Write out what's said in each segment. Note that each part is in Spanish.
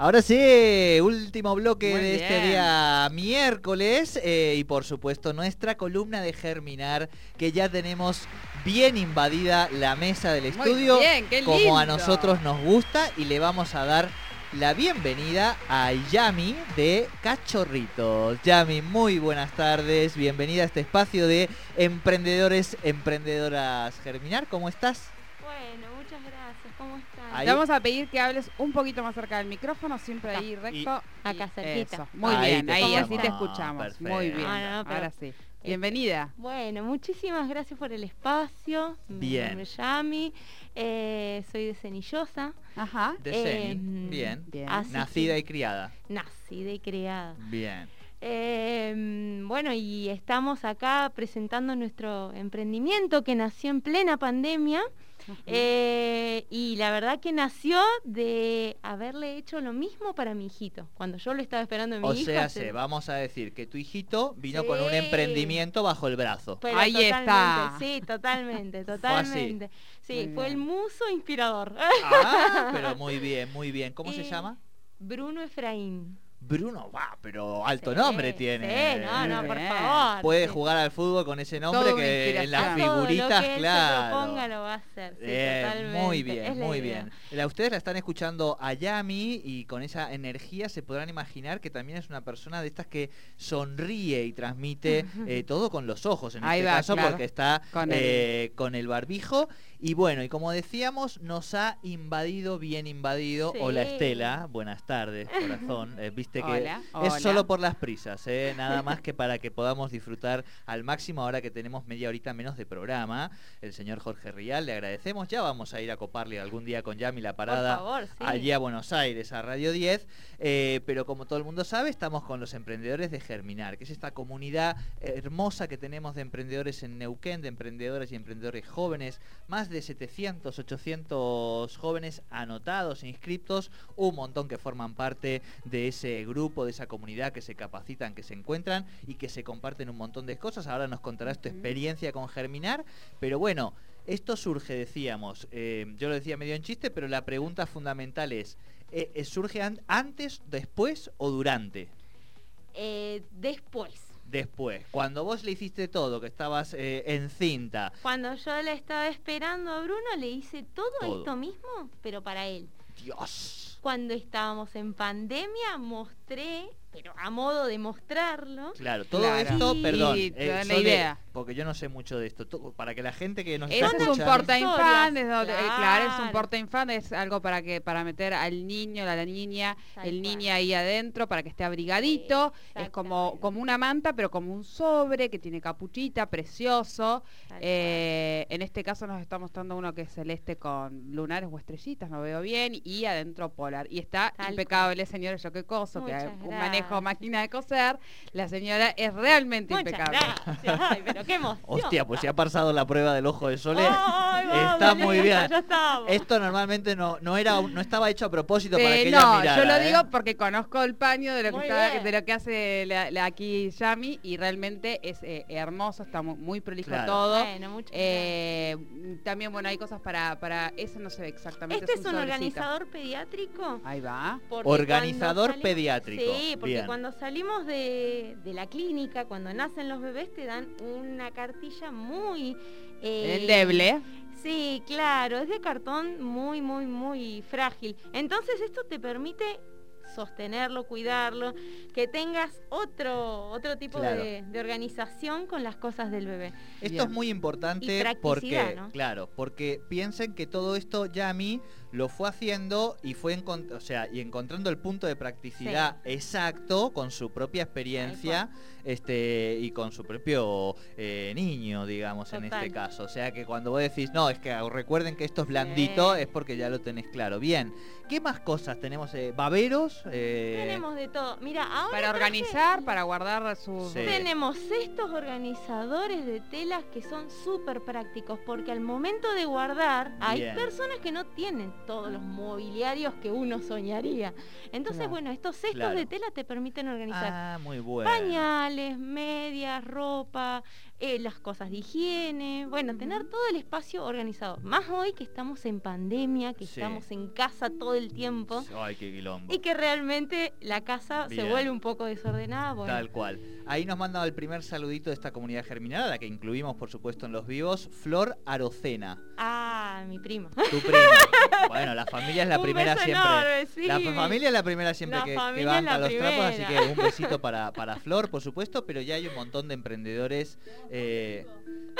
Ahora sí, último bloque Muy de este día miércoles eh, y por supuesto nuestra columna de Germinar que ya tenemos bien invadida la mesa del estudio bien, como a nosotros nos gusta y le vamos a dar la bienvenida a Yami de Cachorritos. Yami, muy buenas tardes, bienvenida a este espacio de emprendedores, emprendedoras Germinar, ¿cómo estás? Ahí. Te vamos a pedir que hables un poquito más cerca del micrófono, siempre ahí recto. Acá cerquita. eso. Muy Ahí bien, ahí así te escuchamos. Perfecto. Muy bien. Ah, no, pero- Ahora sí. Bienvenida. Bueno, muchísimas gracias por el espacio. Bien. es Yami. eh, soy de Cenillosa. Ajá. De Eh, Ceni, bien. Bien. así Nacida y criada. Nacida y criada. Bien. Eh, bueno, y estamos acá presentando nuestro emprendimiento que nació en plena pandemia. Eh, y la verdad que nació de haberle hecho lo mismo para mi hijito. Cuando yo lo estaba esperando en mi O hija. sea, se, vamos a decir que tu hijito vino con un emprendimiento bajo el brazo. Pero Ahí totalmente, está. Sí, totalmente, totalmente. Sí, Muy fue el muso inspirador. Ah, pero muy bien, muy bien. ¿Cómo se Y- llama? Bruno Efraín. Bruno, va, pero alto Sí, nombre tiene. Sí, no, no, por favor. Puede sí. jugar al fútbol con ese nombre que en las. Todo figuritas, lo que él claro. se proponga lo va a hacer. Sí, Eh, muy bien, la muy bien. La, ustedes la están escuchando a Yami y con esa energía se podrán imaginar que también es una persona de estas que sonríe y transmite eh, todo con los ojos, en Ahí este va, caso claro. porque está Con eh, con el barbijo. Y bueno, y como decíamos, nos ha invadido, bien invadido. Sí. Hola Estela, buenas tardes, corazón. Eh, Viste que Hola, es solo por las prisas, ¿eh? nada más que para que podamos disfrutar al máximo ahora que tenemos media horita menos de programa. El señor Jorge Rial, le agradecemos. Ya vamos a ir a coparle algún día con Yami la parada favor, sí. allí a Buenos Aires, a Radio 10. eh, pero como todo el mundo sabe, estamos con los emprendedores de Germinar, que es esta comunidad hermosa que tenemos de emprendedores en Neuquén, de emprendedoras y emprendedores jóvenes. Más de 700, 800 jóvenes anotados, inscriptos, un montón que forman parte de ese grupo, de esa comunidad, que se capacitan, que se encuentran y que se comparten un montón de cosas. Ahora nos contarás tu experiencia con Germinar, pero bueno. Esto surge, decíamos, eh, yo lo decía medio en chiste, pero la pregunta fundamental es, eh, eh, ¿surge an- antes, después o durante? Eh, después, Después, cuando vos le hiciste todo, que estabas eh, encinta, cuando yo le estaba esperando a Bruno, le hice todo, Todo. esto mismo, pero para él. Dios, Cuando estábamos en pandemia, mostré, pero a modo de mostrarlo, claro, todo Claro. esto, Sí. perdón, eh, la idea. porque yo no sé mucho de esto, to- para que la gente que nos está es un escuchando- porta infan, es Historias, donde- eh, claro, es un claro. porta infan, es algo para que para meter al niño, a la niña, Tal el cual. niño ahí adentro para que esté abrigadito, Sí, es como como una manta, pero como un sobre que tiene capuchita, precioso. Eh, en este caso nos está mostrando uno que es celeste con lunares o estrellitas, no veo bien, y adentro polar. Y está Tal impecable, señora, yo qué coso, que Muchas un manejo gracias. máquina de coser. La señora es realmente Muchas impecable. gracias. Ay, pero qué emoción. Hostia, pues si ha pasado la prueba del ojo de Sole, Ay, vamos, está muy bien. Ya. Esto normalmente no, no era no estaba hecho a propósito para Eh, que ella no, mirara, yo lo ¿eh? digo porque conozco el paño de lo que, Muy está- de lo que hace la, la- aquí Yami y realmente es eh, hermoso, está mu- muy, prolijo Claro. todo. Bueno, muchas Eh, también, bueno, hay cosas para, para, ese no se ve exactamente. Este es un organizador pediátrico. Ahí va. porque Organizador pediátrico, Sí, porque bien. cuando salimos de, de la clínica, cuando nacen los bebés, te dan una cartilla muy... eh, Endeble. Sí, claro, es de cartón muy, muy, muy frágil. Entonces esto te permite sostenerlo, cuidarlo, que tengas otro, otro tipo Claro. de, de organización con las cosas del bebé. Esto Bien. es muy importante porque, ¿no? claro, porque piensen que todo esto Yami lo fue haciendo y fue encont- o sea, y encontrando el punto de practicidad exacto con su propia experiencia este y con su propio eh, niño, digamos, en este caso. O sea que cuando vos decís, no, es que recuerden que esto es blandito, Sí. es porque ya lo tenés claro. Bien, ¿qué más cosas tenemos? Eh, ¿Baberos? Eh, Tenemos de todo. Mira, ahora Para traje- organizar, para guardar sus... Sí. Tenemos estos organizadores de telas que son súper prácticos porque al momento de guardar hay personas que no tienen todos los mobiliarios que uno soñaría. Entonces, Claro. bueno, estos cestos Claro. de tela te permiten organizar Ah, muy bueno. pañales, medias, ropa, eh, las cosas de higiene, bueno, tener todo el espacio organizado. Más hoy que estamos en pandemia, que Sí. estamos en casa todo el tiempo Ay, qué quilombo. y que realmente la casa Bien. se vuelve un poco desordenada. Bueno, Tal cual. Ahí nos manda el primer saludito de esta comunidad germinal, a la que incluimos, por supuesto, en los vivos, Flor Arocena, ah, mi prima. tu prima. bueno, la familia es la Un primera beso siempre. enorme, sí. La familia es la primera siempre La que, que banca los trapos, así que un besito para, para Flor, por supuesto, pero ya hay un montón de emprendedores. eh,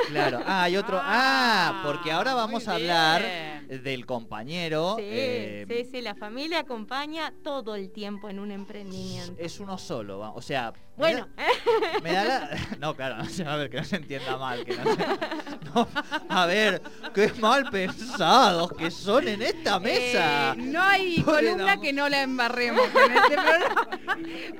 claro, ah, hay otro. Ah, porque ahora vamos a hablar. Del compañero. Sí, eh, sí, sí, la familia acompaña todo el tiempo en un emprendimiento. Es uno solo, o sea. me Bueno, da- Me da la... No, claro, a ver, que no se entienda mal. Que no se- no, a ver, qué mal pensados que son en esta mesa. Eh, no hay Pobre columna que no la embarremos en este programa.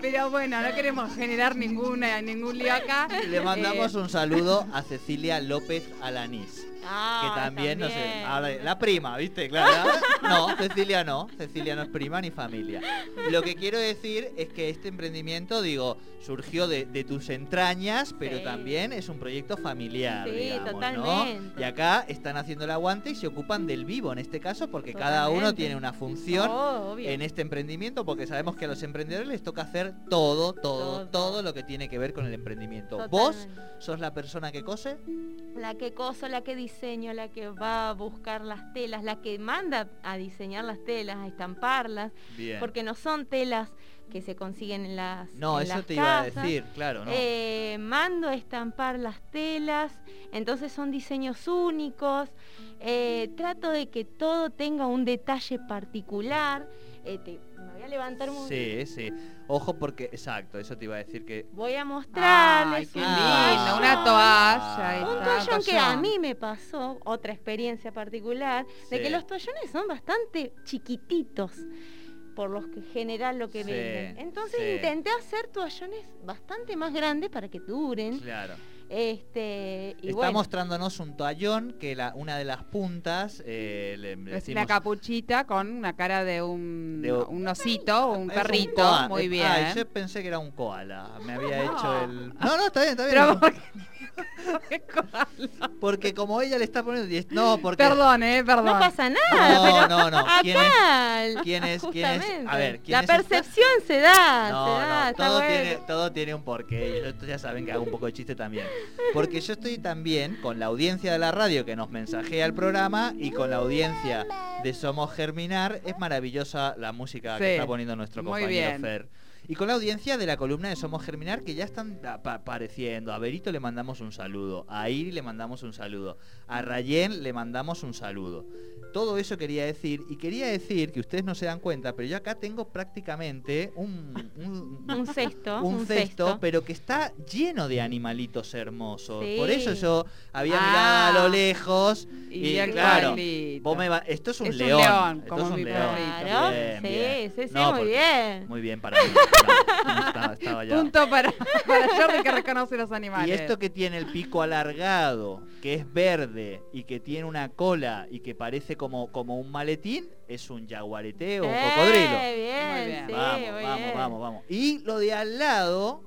Pero bueno, no queremos generar ninguna, ningún lío acá. Le mandamos Eh, un saludo a Cecilia López Alanís. Ah, que también, no sé, ahora- la prima, ¿viste? Claro. No, Cecilia no, Cecilia no es prima ni familia. Lo que quiero decir es que este emprendimiento, digo, surgió de, de tus entrañas, pero Sí. también es un proyecto familiar, Sí, digamos, ¿no? Y acá están haciendo el aguante y se ocupan del vivo en este caso, porque cada uno tiene una función Oh, en este emprendimiento, porque sabemos que a los emprendedores les toca hacer todo, todo, Todo. todo lo que tiene que ver con el emprendimiento. ¿Vos sos la persona que cose? La que coso, la que diseño, la que va a buscar las telas, la que manda a diseñar las telas, a estamparlas, Bien. porque no son telas que se consiguen en las No, en eso las te iba a decir, claro, ¿no? Eh, mando a estampar las telas, entonces son diseños únicos. eh, trato de que todo tenga un detalle particular. Eh, te- me voy a levantar un Sí, sí. Ojo porque, exacto, eso te iba a decir que... Voy a mostrarles Ay, qué un Ah. lindo, una toalla. Un toallón que a mí me pasó, otra experiencia particular, de que los toallones son bastante chiquititos por los que general lo que Sí, venden. Entonces sí. intenté hacer toallones bastante más grandes para que duren. Claro. Este, y Está bueno, mostrándonos un toallón que la, una de las puntas eh, le, le Es decimos- una capuchita con una cara de un, De- un osito, un Es perrito. Muy eh, bien. Yo pensé que era un koala. Me había No. hecho el. No, no, está bien, está bien. Pero Porque como ella le está poniendo. diez- No, porque. Perdón, eh, perdón. no pasa nada, No, pero no, no. ¿Quién es? acá, quién es- quién es? A ver, ¿quién la es esta? percepción se da, se No, da, no, está todo, bueno. tiene, todo tiene un porqué. y Esto ya saben que hago un poco de chiste también. Porque yo estoy también con la audiencia de la radio que nos mensajea el programa y con la audiencia de Somos Germinar. Es maravillosa la música que Sí, está poniendo nuestro muy compañero bien. Fer. Y con la audiencia de la columna de Somos Germinar que ya están apa- apareciendo. A Berito le mandamos un saludo. A Iri le mandamos un saludo. A Rayén le mandamos un saludo. Todo eso quería decir. Y quería decir que ustedes no se dan cuenta, pero yo acá tengo prácticamente un, un- Un cesto, un un cesto, cesto. pero que está lleno de animalitos hermosos. Sí. Por eso yo había Ah. mirado a lo lejos. Y, claro. Vos me va- Esto es un Es león. león, esto como es un mi león. Bien, sí, sí, sí, No, muy bien. Muy bien para mí. No, estaba, estaba ya. Punto para, para Jordi que reconoce los animales. Y esto que tiene el pico alargado, que es verde y que tiene una cola y que parece como, como un maletín, es un jaguarete o un Eh, cocodrilo. bien, Muy bien. sí, vamos, muy vamos, bien. vamos, vamos. Y lo de al lado,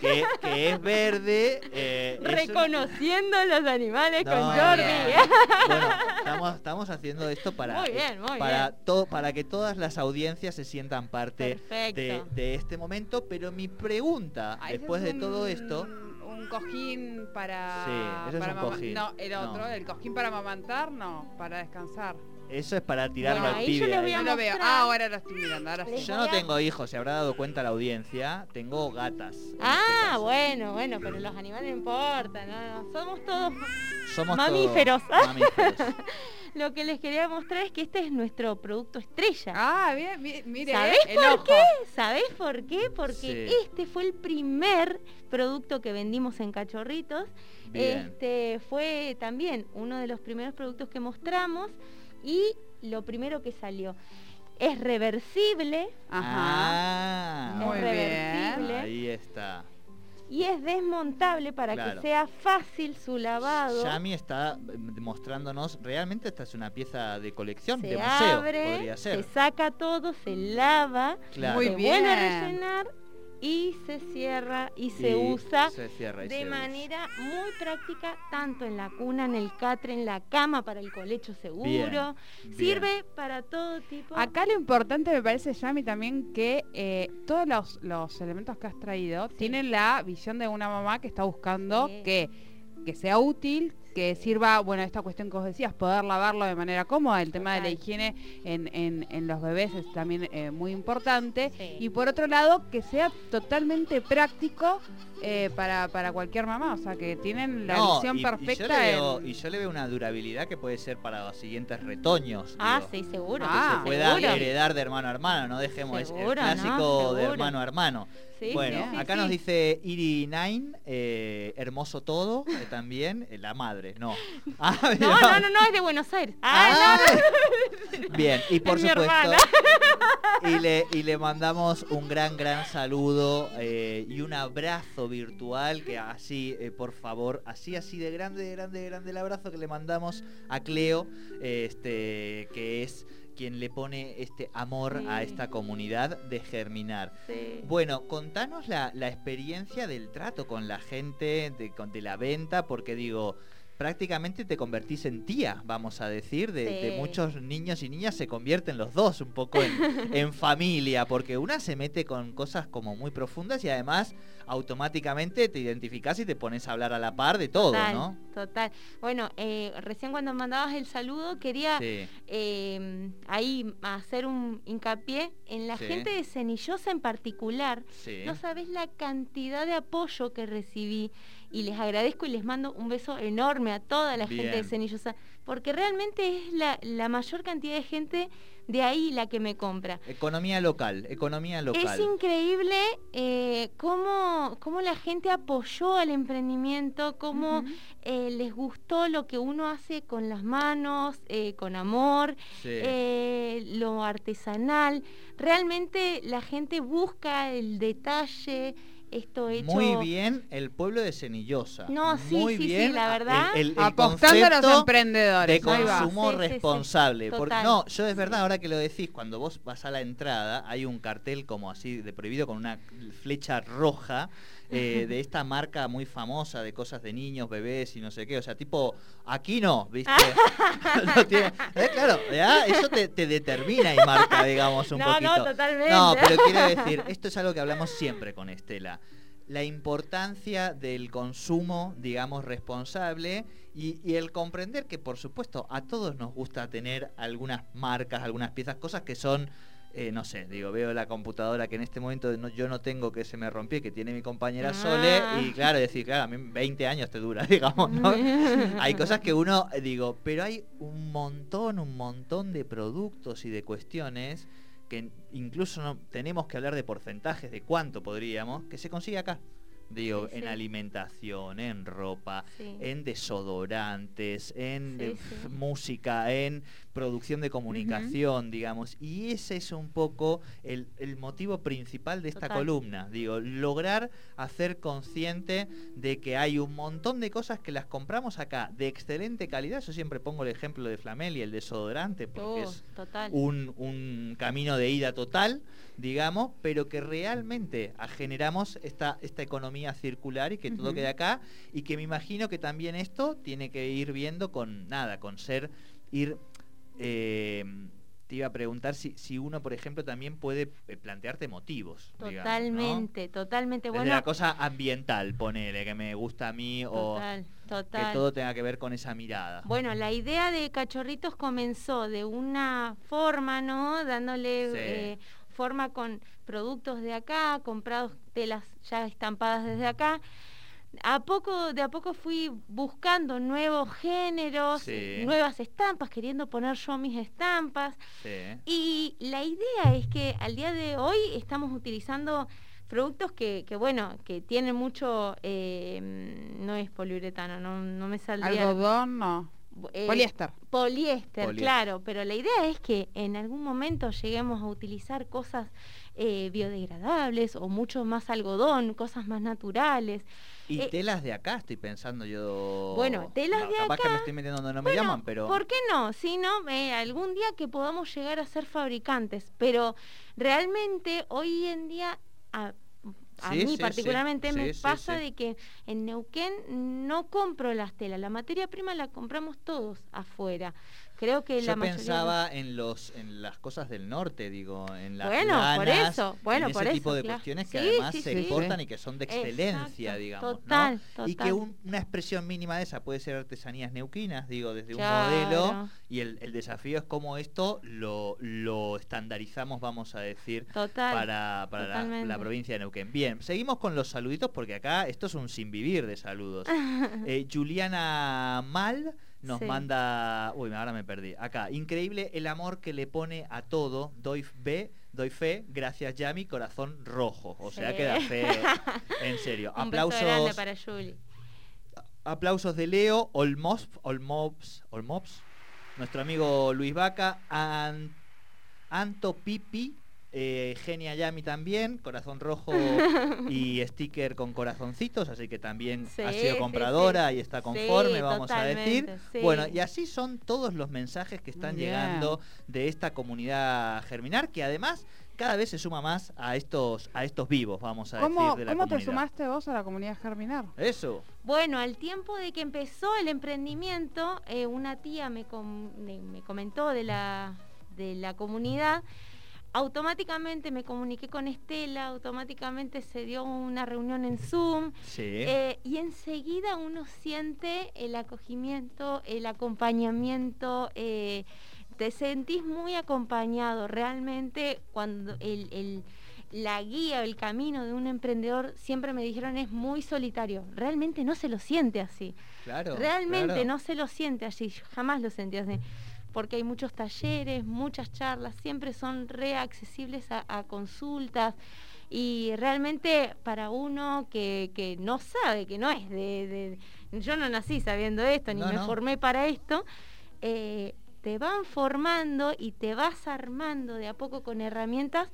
que, que es verde. eh, es Reconociendo los animales No, con Jordi. no. Bueno, estamos, estamos haciendo esto para, Muy bien, muy para, bien. to- para que todas las audiencias se sientan parte de, de este momento. Pero mi pregunta, Ah, después es de todo esto, Un cojín para. Sí, es un cojín. No, el No. otro, el cojín para amamantar, no, para descansar. Eso es para tirarlo Bueno, al ahí yo No veo. mostrar. Ah, ahora lo estoy mirando, ahora sí. Yo no a- tengo hijos, se habrá dado cuenta la audiencia. Tengo gatas. este Ah, bueno, bueno, pero los animales no importan, no, no, somos todos. Somos mamíferos. todos mamíferos. Lo que les quería mostrar es que este es nuestro producto estrella. Ah, bien, bien, mire, ¿Sabés el por ojo. qué? ¿Sabés por qué? Porque Sí. este fue el primer producto que vendimos en Cachorritos. Bien. Este fue también uno de los primeros productos que mostramos y lo primero que salió. Es reversible Ajá. Ah, Muy es bien. reversible ahí está. y es desmontable para Claro. que sea fácil su lavado. Yami está eh, mostrándonos, realmente esta es una pieza de colección, se de museo, abre, podría se ser. saca todo, se lava, Claro. Muy se bien. vuelve a rellenar y se cierra y se Y usa se cierra y de se usa. manera muy práctica, tanto en la cuna, en el catre, en la cama para el colecho seguro. Bien, Sirve para todo tipo. Acá lo importante me parece, Yami, también que eh, todos los, los elementos que has traído tienen la visión de una mamá que está buscando Sí. que, que sea útil, que sirva, bueno, esta cuestión que vos decías, poder lavarlo de manera cómoda, el tema de la higiene en, en- en los bebés es también eh, muy importante. Sí. Y por otro lado, que sea totalmente práctico eh, para, para cualquier mamá, o sea, que tienen la No, perfecta Y yo, le veo, en- y yo le veo una durabilidad que puede ser para los siguientes retoños. Ah, digo, sí, seguro. que Ah, se pueda seguro. heredar de hermano a hermano, no dejemos el Seguro, ¿no? clásico de hermano a hermano. Sí, bueno, sí, acá sí. nos dice Iri Nine, eh, hermoso todo, eh, también, eh, la madre, no. Ah, No, no, no, no, es de Buenos Aires. Ah, Ah, Bien, y por supuesto, y le, y le mandamos un gran, gran saludo eh, y un abrazo virtual, que así, por favor, así, así de grande, de grande, de grande el abrazo que le mandamos a Cleo, este, que es quien le pone este amor a esta comunidad de germinar. sí. Bueno, contanos la, la experiencia del trato con la gente, de, la venta, porque digo, prácticamente te convertís en tía, vamos a decir, de, muchos niños y niñas se convierten los dos un poco en, en familia, porque una se mete con cosas como muy profundas y además automáticamente te identificás y te pones a hablar a la par de todo, total, ¿no? Total. Bueno, eh, recién cuando mandabas el saludo quería Sí, eh, ahí hacer un hincapié en la Sí. gente de Cenillosa en particular. sí. No sabes la cantidad de apoyo que recibí y les agradezco y les mando un beso enorme a toda la gente de. Cenillosa, porque realmente es la, la mayor cantidad de gente de ahí la que me compra. Economía local, economía local. Es increíble eh, cómo, cómo la gente apoyó al emprendimiento, cómo eh, les gustó lo que uno hace con las manos, eh, con amor, Sí. eh, lo artesanal. Realmente la gente busca el detalle, esto hecho... Muy bien el pueblo de Cenillosa. No, sí, Muy sí, sí, bien la verdad. el- el- el Apostando a los concepto emprendedores. de consumo Sí, sí, sí. responsable. Porque no, yo es verdad, ahora que lo decís, cuando vos vas a la entrada, hay un cartel como así de prohibido con una flecha roja. Eh, de esta marca muy famosa de cosas de niños, bebés y no sé qué, o sea, tipo, aquí no, ¿viste? No tiene- eh, claro, ya, eso te, te determina y marca, digamos, un no, poquito. no, totalmente. No, pero quiero decir, esto es algo que hablamos siempre con Estela. La importancia del consumo, digamos, responsable y, y el comprender que, por supuesto, a todos nos gusta tener algunas marcas, algunas piezas, cosas que son, eh, no sé, digo, veo la computadora que en este momento no- yo no tengo que se me rompió, que tiene mi compañera Sole, Ah. y claro, decir, claro, a mí 20 años te dura, digamos, ¿no? hay cosas que uno, eh, digo, pero hay un montón, un montón de productos y de cuestiones que incluso no tenemos que hablar de porcentajes de cuánto podríamos, que se consigue acá. Digo, Sí, en sí. alimentación, en ropa, Sí. en desodorantes, en música, en producción de comunicación, digamos. Y ese es un poco el, el motivo principal de esta Total. columna. Digo, lograr hacer consciente de que hay un montón de cosas que las compramos acá de excelente calidad. Yo siempre pongo el ejemplo de Flamel y el desodorante, porque Oh, es un, un camino de ida total, digamos, pero que realmente generamos esta, esta economía circular y que todo Ujú. quede acá y que me imagino que también esto tiene que ir viendo con nada, con ser, ir... eh, te iba a preguntar si, si uno, por ejemplo, también puede eh, plantearte motivos. digamos, ¿no? Totalmente, totalmente. Desde Bueno, la cosa ambiental, ponele, que me gusta a mí total, o total. que todo tenga que ver con esa mirada. Bueno, la idea de Cachorritos comenzó de una forma, ¿no? Dándole Sí. eh, forma con productos de acá, comprados telas ya estampadas desde acá. A poco, de a poco fui buscando nuevos géneros, Sí. nuevas estampas, queriendo poner yo mis estampas. Sí. Y la idea es que al día de hoy estamos utilizando productos que, que bueno, que tienen mucho, eh, no es poliuretano, no, no me saldría... Algodón, no. eh, Poliéster. Poliéster, Poliéster. claro, pero la idea es que en algún momento lleguemos a utilizar cosas eh, biodegradables o mucho más algodón, cosas más naturales. Y Eh, telas de acá, estoy pensando yo. Bueno, telas No, de capaz que acá- me estoy metiendo donde no me llaman, pero. ¿Por qué no? Si no, eh, algún día que podamos llegar a ser fabricantes, pero realmente hoy en día, a Sí, mí sí, particularmente Sí, me pasa de que en Neuquén no compro las telas, la materia prima la compramos todos afuera. Creo que la Yo de- pensaba en los en las cosas del norte, digo, en las Bueno, por eso, bueno, en ese por tipo eso, de claro. cuestiones que Sí, además sí, se sí. exportan y que son de excelencia, Exacto, digamos, total, ¿no? Y que total. un- una expresión mínima de esa puede ser artesanías neuquinas, digo, desde un modelo y el, el desafío es cómo esto lo, lo estandarizamos, vamos a decir, Total. para, para la, la provincia de Neuquén. Bien, seguimos con los saluditos porque acá esto es un sin vivir de saludos. Eh, Juliana Mal nos Sí. manda. Uy, ahora me perdí. Acá, increíble el amor que le pone a todo. Doy fe, doy fe, gracias Yami, corazón rojo. O sea Sí. que da fe. En serio. Un beso grande aplausos. para Julie. Aplausos de Leo, Olmos, Olmops, Olmops, nuestro amigo Luis Vaca, An- Anto Pipi, eh, Genia Yami también, corazón rojo y sticker con corazoncitos, así que también Sí, ha sido compradora sí. y está Sí, conforme, vamos a decir. Bueno, y así son todos los mensajes que están llegando de esta comunidad germinar, que además cada vez se suma más a estos, a estos vivos, vamos a ¿Cómo, decir, de la cómo te sumaste vos a la comunidad Germinar? Eso. Bueno, al tiempo de que empezó el emprendimiento, eh, una tía me, com- me- me comentó de la, de la comunidad. Automáticamente me comuniqué con Estela, automáticamente se dio una reunión en Zoom Sí. eh, y enseguida uno siente el acogimiento, el acompañamiento, eh, te sentís muy acompañado realmente cuando el, el- la guía o el camino de un emprendedor siempre me dijeron es muy solitario, realmente no se lo siente así. Claro. Realmente claro. no se lo siente así, yo jamás lo sentí así, porque hay muchos talleres, muchas charlas, siempre son reaccesibles a, a consultas y realmente para uno que, que no sabe, que no es de, de- Yo no nací sabiendo esto, ni No, me no. formé para esto. eh, te van formando y te vas armando de a poco con herramientas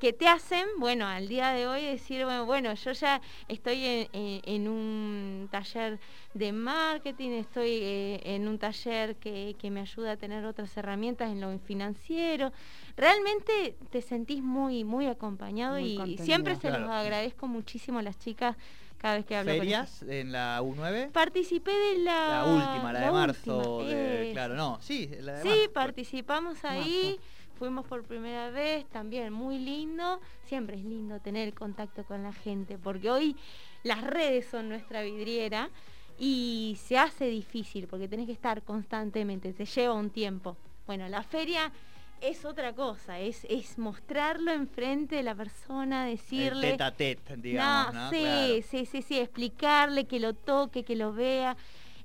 que te hacen, bueno, al día de hoy decir, bueno, bueno yo ya estoy en, en- en un taller de marketing, estoy eh, en un taller que, que me ayuda a tener otras herramientas en lo financiero. Realmente te sentís muy, muy acompañado Muy y contenido. siempre se Claro. los agradezco muchísimo a las chicas cada vez que hablo. ¿Ferias en la U9? Participé de la... La última, la de marzo. última, de- claro, no, sí, la de Sí, marzo. participamos ahí, fuimos por primera vez, también muy lindo. Siempre es lindo tener el contacto con la gente, porque hoy las redes son nuestra vidriera y se hace difícil porque tenés que estar constantemente, te lleva un tiempo. Bueno, la feria es otra cosa, es, es mostrarlo enfrente de la persona, El decirle... tete a tete, digamos, ¿no? sí, Claro. sí, sí, sí, explicarle que lo toque, que lo vea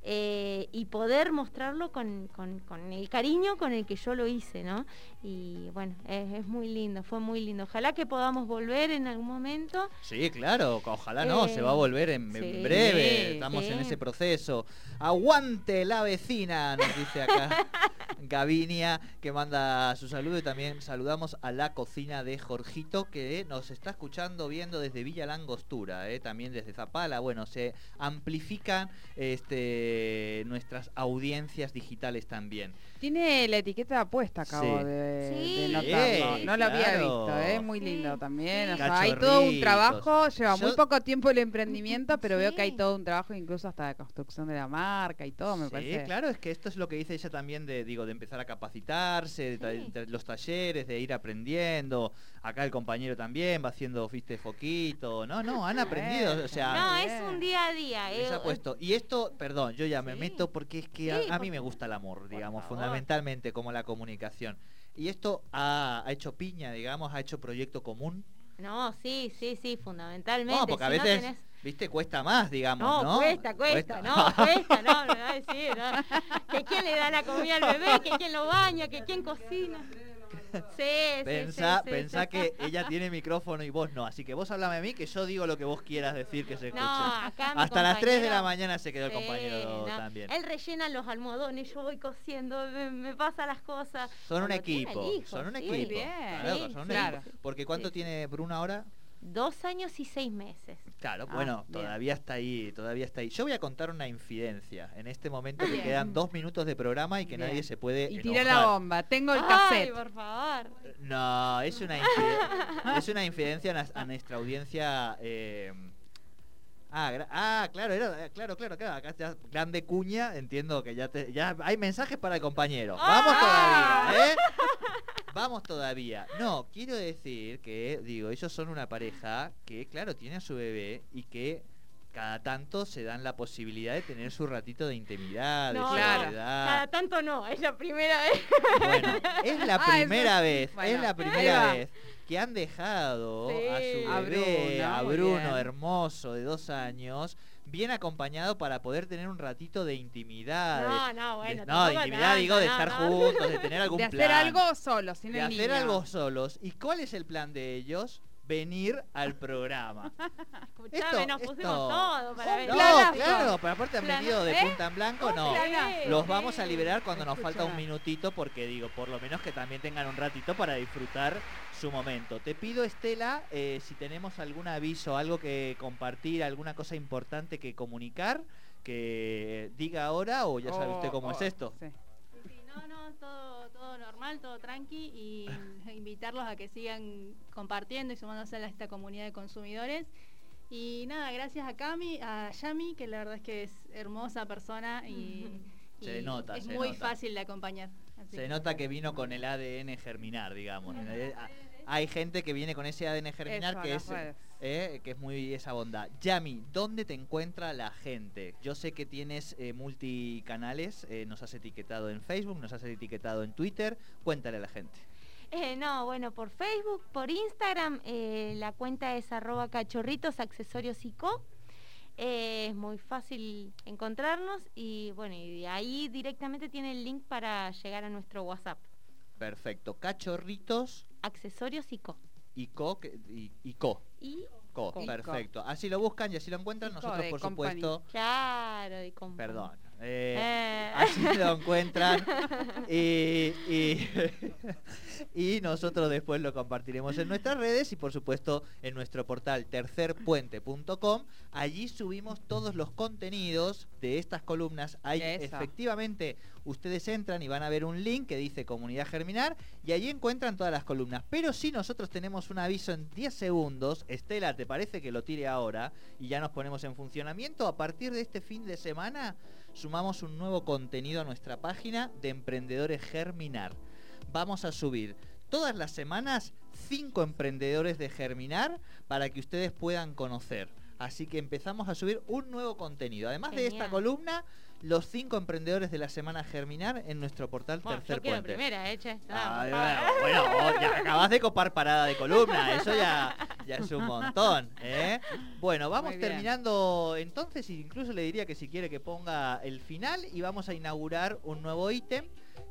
eh, y poder mostrarlo con, con- con el cariño con el que yo lo hice, ¿no? Y bueno, es, es muy lindo, fue muy lindo. Ojalá que podamos volver en algún momento. Sí, claro, ojalá no, se va a Eh, volver en, breve, estamos sí. en ese proceso. Aguante la vecina, nos dice acá Gavinia, que manda su saludo y también saludamos a la cocina de Jorgito, que nos está escuchando, viendo desde Villa Langostura, eh, también desde Zapala. Bueno, se amplifican este, nuestras audiencias digitales también. Tiene la etiqueta puesta, acabo Sí. de, Sí, de notarlo. sí, No lo había visto, ¿eh? muy Sí, lindo también. O sí. sea, hay todo un trabajo, lleva muy poco tiempo el emprendimiento, pero veo que hay Sí. todo un trabajo incluso hasta de construcción de la marca y todo, me sí, parece. claro, es que esto es lo que dice ella también de, digo, de empezar a capacitarse, de, Sí. los talleres, de ir aprendiendo. Acá el compañero también va haciendo, viste, foquito. No, no, han aprendido, o sea, no, es un día a día. eh, ha puesto. Y esto, perdón, yo ya me Sí. meto porque es que a, Sí, a mí me gusta el amor, digamos, fundamentalmente como la comunicación. Y esto ha, ha hecho piña, digamos, ha hecho proyecto común. No, sí, sí, sí, fundamentalmente. No, porque a no veces, tenés- viste, cuesta más, digamos, No, ¿no? cuesta, cuesta, no, cuesta, no, no, sí, no. Que quién le da la comida al bebé, que quién lo baña, que quién cocina. Sí, Pensá, sí, sí, pensá sí. que ella tiene micrófono y vos no, así que vos hablame a mí que yo digo lo que vos quieras decir que se escuche. No, acá mi Hasta las 3 de la mañana se quedó el compañero no. también. Él rellena los almohadones, yo voy cociendo, me, me pasa las cosas. Son un Cuando tiene equipo, hijo, son un equipo. bien. claro, son un sí, equipo. Porque ¿cuánto tiene Bruna ahora? Dos años y seis meses. Claro, Ah, bueno, bien. todavía está ahí, todavía está ahí. Yo voy a contar una infidencia. En este momento que Bien. quedan dos minutos de programa y que Bien. nadie se puede Y tiré la bomba. Tengo el Ay, cassette. por favor. No, es una infidencia, es una infidencia a, nuestra audiencia. eh, ah, ah, claro, era, claro, claro, claro. Acá ya grande cuña, entiendo que ya te, ya hay mensajes para el compañero. Vamos Ah. todavía, ¿eh? Vamos todavía. No, quiero decir que, digo, ellos son una pareja que, claro, tiene a su bebé y que cada tanto se dan la posibilidad de tener su ratito de intimidad, de No, Claro. soledad. Cada tanto no, es la primera vez. Bueno, es la Ah, primera es- vez, bueno, es la primera vez que han dejado Sí. a su A bebé, Bruno, a Bruno, hermoso, de dos años, bien acompañado para poder tener un ratito de intimidad. de- No, no, de- bueno. no, de tampoco intimidad digo de no, estar no. juntos, de tener algún De hacer plan. algo solo, sin de el hacer niño. algo solos. ¿Y cuál es el plan de ellos? Venir al programa. Escuchame, Esto- nos pusimos esto- todo para ver. No, claro, pero aparte han venido de punta en blanco, no. Los vamos a liberar cuando nos falta un minutito porque digo, por lo menos que también tengan un ratito para disfrutar su momento. Te pido, Estela, eh, si tenemos algún aviso, algo que compartir, alguna cosa importante que comunicar, que diga ahora o ya sabe usted O- cómo es o- esto. sí. Sí, sí, no, no, todo, todo normal, todo tranqui y invitarlos a que sigan compartiendo y sumándose a esta comunidad de consumidores. Y nada, gracias a Cami, a Yami, que la verdad es que es hermosa persona y, Se y nota, es se muy nota. fácil de acompañar. Así Se nota que vino con el ADN germinar, digamos. Eh, Hay gente que viene con ese ADN germinar Eso, que es redes. Eh, que es muy esa bondad. Yami, ¿dónde te encuentra la gente? Yo sé que tienes eh, multicanales, eh, nos has etiquetado en Facebook, nos has etiquetado en Twitter. Cuéntale a la gente. Eh, no, bueno, por Facebook, por Instagram, la cuenta es arroba cachorritos accesorios y co. Es muy fácil encontrarnos y bueno, y ahí directamente tiene el link para llegar a nuestro WhatsApp. Perfecto. Cachorritos Accesorios y co. y co. y co. Y Co, Co. perfecto. Así lo buscan y así lo encuentran. Y Nosotros, de por company. supuesto, claro, y con perdón. eh, Eh. Así lo encuentran. Y, y, y nosotros después lo compartiremos en nuestras redes y por supuesto en nuestro portal tercerpuente.com. Allí subimos todos los contenidos de estas columnas. Eso. efectivamente ustedes entran y van a ver un link que dice Comunidad Germinar y allí encuentran todas las columnas. Pero si nosotros tenemos un aviso en 10 segundos, Estela, ¿te parece que lo tire ahora y ya nos ponemos en funcionamiento? A partir de este fin de semana sumamos un nuevo contenido a nuestra página de Emprendedores Germinar. Vamos a subir todas las semanas cinco emprendedores de Germinar para que ustedes puedan conocer. Así que empezamos a subir un nuevo contenido. Además de esta columna, los cinco emprendedores de la semana Germinar en nuestro portal Bueno, Tercer yo Puente. primera, eh, che. Ah, bueno, bueno, ya acabas de copar parada de columna, eso ya, ya es un montón. ¿eh? Bueno, vamos terminando entonces, incluso le diría que si quiere que ponga el final y vamos a inaugurar un nuevo ítem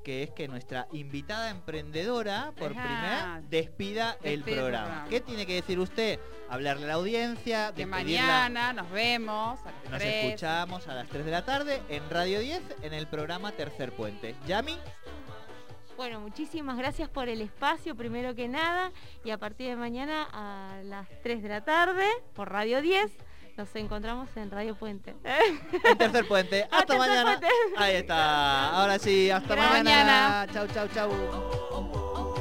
que es que nuestra invitada emprendedora por Ajá. primera despida el Despide el programa. programa. ¿Qué tiene que decir usted? Hablarle a la audiencia, Que mañana nos vemos. a las Nos tres. escuchamos a las 3 de la tarde en Radio 10 en el programa Tercer Puente. Yami. Bueno, muchísimas gracias por el espacio, primero que nada, y a partir de mañana a las 3 de la tarde, por Radio 10, nos encontramos en Radio Puente. En Tercer Puente. Hasta Tercer mañana. Puente. Ahí está. Ahora sí, hasta mañana. Chau, chau, chau.